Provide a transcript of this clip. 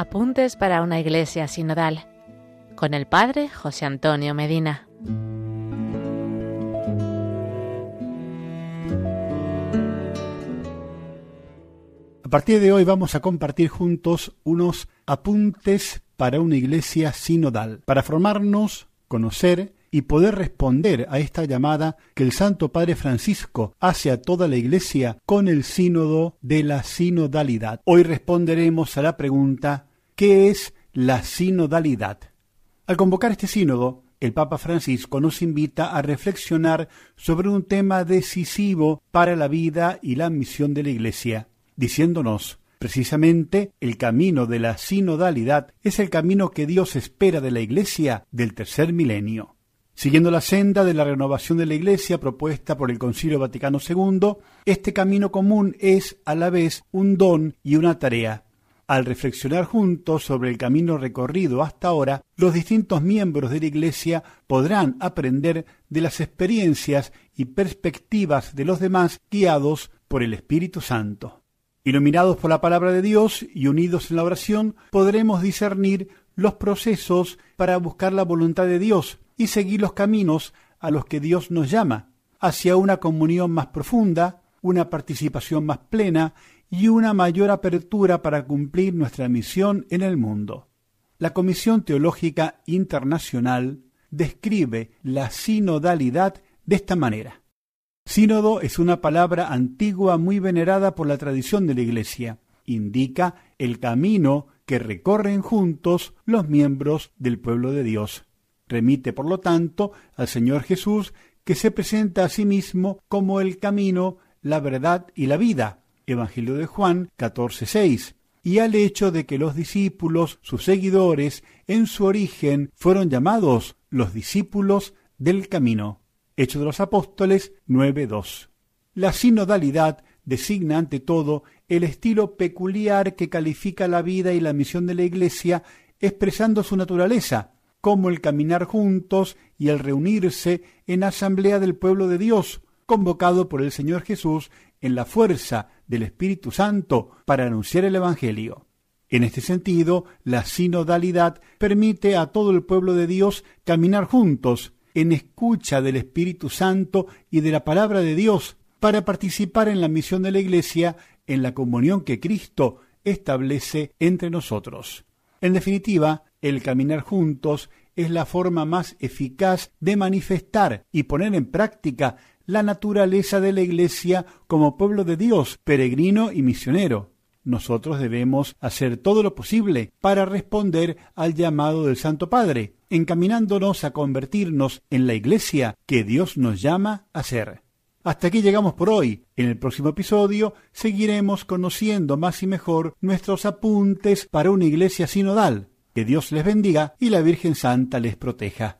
Apuntes para una iglesia sinodal con el Padre José Antonio Medina. A partir de hoy vamos a compartir juntos unos apuntes para una iglesia sinodal, para formarnos, conocer y poder responder a esta llamada que el Santo Padre Francisco hace a toda la Iglesia con el sínodo de la sinodalidad. Hoy responderemos a la pregunta ¿qué es la sinodalidad? Al convocar este sínodo, el Papa Francisco nos invita a reflexionar sobre un tema decisivo para la vida y la misión de la Iglesia, diciéndonos Precisamente el camino de la sinodalidad es el camino que Dios espera de la Iglesia del tercer milenio. Siguiendo la senda de la renovación de la Iglesia propuesta por el Concilio Vaticano II, este camino común es a la vez un don y una tarea. Al reflexionar juntos sobre el camino recorrido hasta ahora, los distintos miembros de la Iglesia podrán aprender de las experiencias y perspectivas de los demás guiados por el Espíritu Santo. Iluminados por la palabra de Dios y unidos en la oración, podremos discernir los procesos para buscar la voluntad de Dios y seguir los caminos a los que Dios nos llama, hacia una comunión más profunda, una participación más plena y una mayor apertura para cumplir nuestra misión en el mundo. La Comisión Teológica Internacional describe la sinodalidad de esta manera. Sínodo es una palabra antigua muy venerada por la tradición de la Iglesia. Indica el camino que recorren juntos los miembros del pueblo de Dios. Remite, por lo tanto, al Señor Jesús, que se presenta a sí mismo como el camino, la verdad y la vida. Evangelio de Juan 14:6 y al hecho de que los discípulos, sus seguidores, en su origen fueron llamados los discípulos del camino. Hecho de los Apóstoles 9:2. La sinodalidad designa ante todo el estilo peculiar que califica la vida y la misión de la Iglesia, expresando su naturaleza, como el caminar juntos y el reunirse en asamblea del pueblo de Dios, convocado por el Señor Jesús en la fuerza del Espíritu Santo para anunciar el Evangelio. En este sentido, la sinodalidad permite a todo el pueblo de Dios caminar juntos, en escucha del Espíritu Santo y de la palabra de Dios, para participar en la misión de la Iglesia en la comunión que Cristo establece entre nosotros. En definitiva, el caminar juntos es la forma más eficaz de manifestar y poner en práctica la naturaleza de la Iglesia como pueblo de Dios, peregrino y misionero. Nosotros debemos hacer todo lo posible para responder al llamado del Santo Padre, encaminándonos a convertirnos en la Iglesia que Dios nos llama a ser. Hasta aquí llegamos por hoy. En el próximo episodio seguiremos conociendo más y mejor nuestros apuntes para una iglesia sinodal. Que Dios les bendiga y la Virgen Santa les proteja.